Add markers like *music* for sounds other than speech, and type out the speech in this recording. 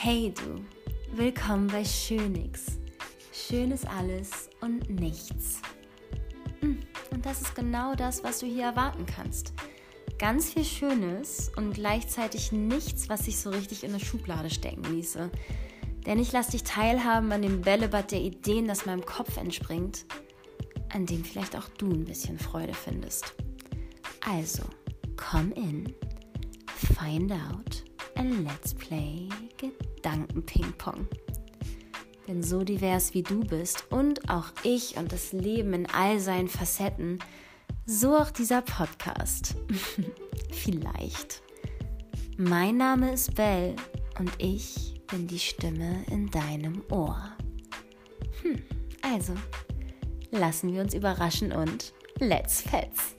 Hey du, willkommen bei Schönix. Schön ist alles und nichts. Hm, und das ist genau das, was du hier erwarten kannst. Ganz viel Schönes und gleichzeitig nichts, was sich so richtig in eine Schublade stecken ließe. Denn ich lasse dich teilhaben an dem Bällebad der Ideen, das meinem Kopf entspringt, an dem vielleicht auch du ein bisschen Freude findest. Also, komm in, find out and let's play Gedanken-Ping-Pong. Denn so divers wie du bist und auch ich und das Leben in all seinen Facetten, so auch dieser Podcast. *laughs* Vielleicht. Mein Name ist Belle und ich bin die Stimme in deinem Ohr. Hm, also, lassen wir uns überraschen und let's fetz!